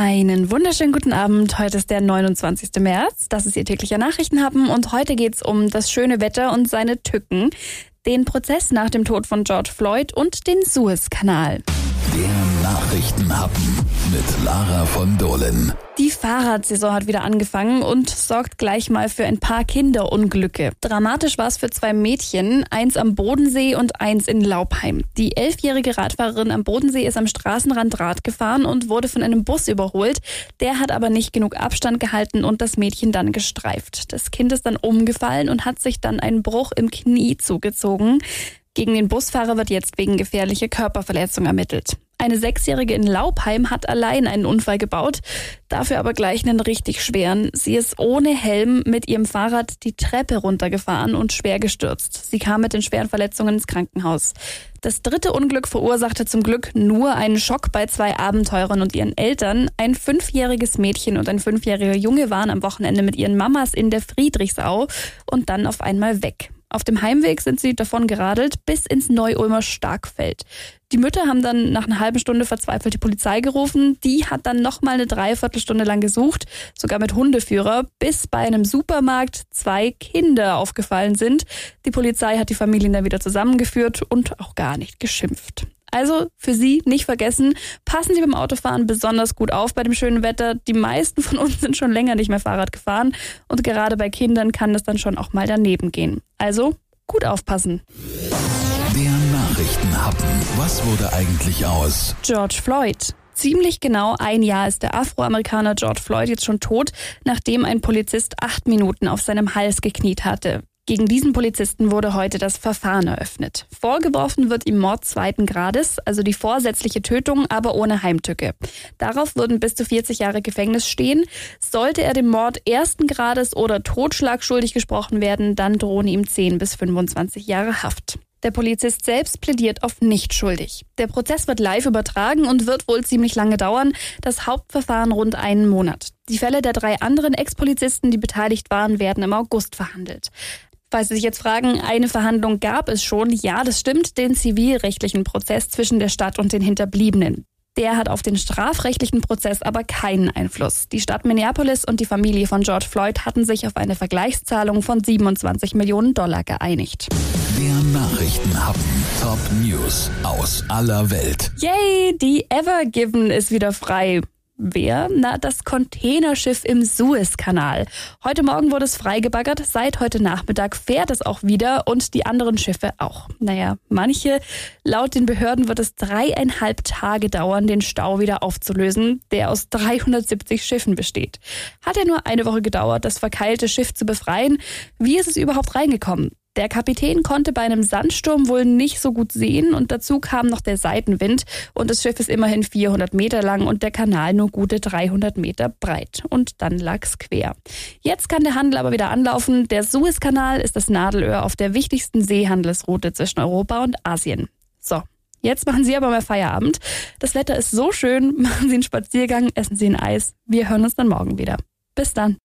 Einen wunderschönen guten Abend. Heute ist der 29. März. Das ist Ihr täglicher Nachrichtenhappen und heute geht's um das schöne Wetter und seine Tücken, den Prozess nach dem Tod von George Floyd und den Suezkanal. Der Nachrichtenhappen mit Lara von Dohlen. Die Fahrradsaison hat wieder angefangen und sorgt gleich mal für ein paar Kinderunglücke. Dramatisch war es für zwei Mädchen, eins am Bodensee und eins in Laubheim. Die elfjährige Radfahrerin am Bodensee ist am Straßenrand Rad gefahren und wurde von einem Bus überholt. Der hat aber nicht genug Abstand gehalten und das Mädchen dann gestreift. Das Kind ist dann umgefallen und hat sich dann einen Bruch im Knie zugezogen. Gegen den Busfahrer wird jetzt wegen gefährlicher Körperverletzung ermittelt. Eine Sechsjährige in Laubheim hat allein einen Unfall gebaut, dafür aber gleich einen richtig schweren. Sie ist ohne Helm mit ihrem Fahrrad die Treppe runtergefahren und schwer gestürzt. Sie kam mit den schweren Verletzungen ins Krankenhaus. Das dritte Unglück verursachte zum Glück nur einen Schock bei zwei Abenteurern und ihren Eltern. Ein fünfjähriges Mädchen und ein fünfjähriger Junge waren am Wochenende mit ihren Mamas in der Friedrichsau und dann auf einmal weg. Auf dem Heimweg sind sie davon geradelt bis ins Neu-Ulmer Starkfeld. Die Mütter haben dann nach einer halben Stunde verzweifelt die Polizei gerufen. Die hat dann noch mal eine Dreiviertelstunde lang gesucht, sogar mit Hundeführer, bis bei einem Supermarkt zwei Kinder aufgefallen sind. Die Polizei hat die Familien dann wieder zusammengeführt und auch gar nicht geschimpft. Also für Sie nicht vergessen, passen Sie beim Autofahren besonders gut auf bei dem schönen Wetter. Die meisten von uns sind schon länger nicht mehr Fahrrad gefahren und gerade bei Kindern kann es dann schon auch mal daneben gehen. Also gut aufpassen. Der Nachrichtenhappen. Was wurde eigentlich aus? George Floyd. Ziemlich genau ein Jahr ist der Afroamerikaner George Floyd jetzt schon tot, nachdem ein Polizist acht Minuten auf seinem Hals gekniet hatte. Gegen diesen Polizisten wurde heute das Verfahren eröffnet. Vorgeworfen wird ihm Mord zweiten Grades, also die vorsätzliche Tötung, aber ohne Heimtücke. Darauf würden bis zu 40 Jahre Gefängnis stehen. Sollte er dem Mord ersten Grades oder Totschlag schuldig gesprochen werden, dann drohen ihm 10 bis 25 Jahre Haft. Der Polizist selbst plädiert auf nicht schuldig. Der Prozess wird live übertragen und wird wohl ziemlich lange dauern. Das Hauptverfahren rund einen Monat. Die Fälle der drei anderen Ex-Polizisten, die beteiligt waren, werden im August verhandelt. Falls Sie sich jetzt fragen, eine Verhandlung gab es schon. Ja, das stimmt, den zivilrechtlichen Prozess zwischen der Stadt und den Hinterbliebenen. Der hat auf den strafrechtlichen Prozess aber keinen Einfluss. Die Stadt Minneapolis und die Familie von George Floyd hatten sich auf eine Vergleichszahlung von 27 Millionen Dollar geeinigt. Der Nachrichtenhappen. Top News aus aller Welt. Yay, die Ever Given ist wieder frei. Wer? Na, das Containerschiff im Suezkanal. Heute Morgen wurde es freigebaggert. Seit heute Nachmittag fährt es auch wieder und die anderen Schiffe auch. Naja, manche, laut den Behörden wird es dreieinhalb Tage dauern, den Stau wieder aufzulösen, der aus 370 Schiffen besteht. Hat ja nur eine Woche gedauert, das verkeilte Schiff zu befreien. Wie ist es überhaupt reingekommen? Der Kapitän konnte bei einem Sandsturm wohl nicht so gut sehen und dazu kam noch der Seitenwind und das Schiff ist immerhin 400 Meter lang und der Kanal nur gute 300 Meter breit. Und dann lag's quer. Jetzt kann der Handel aber wieder anlaufen. Der Suezkanal ist das Nadelöhr auf der wichtigsten Seehandelsroute zwischen Europa und Asien. So. Jetzt machen Sie aber mal Feierabend. Das Wetter ist so schön. Machen Sie einen Spaziergang, essen Sie ein Eis. Wir hören uns dann morgen wieder. Bis dann.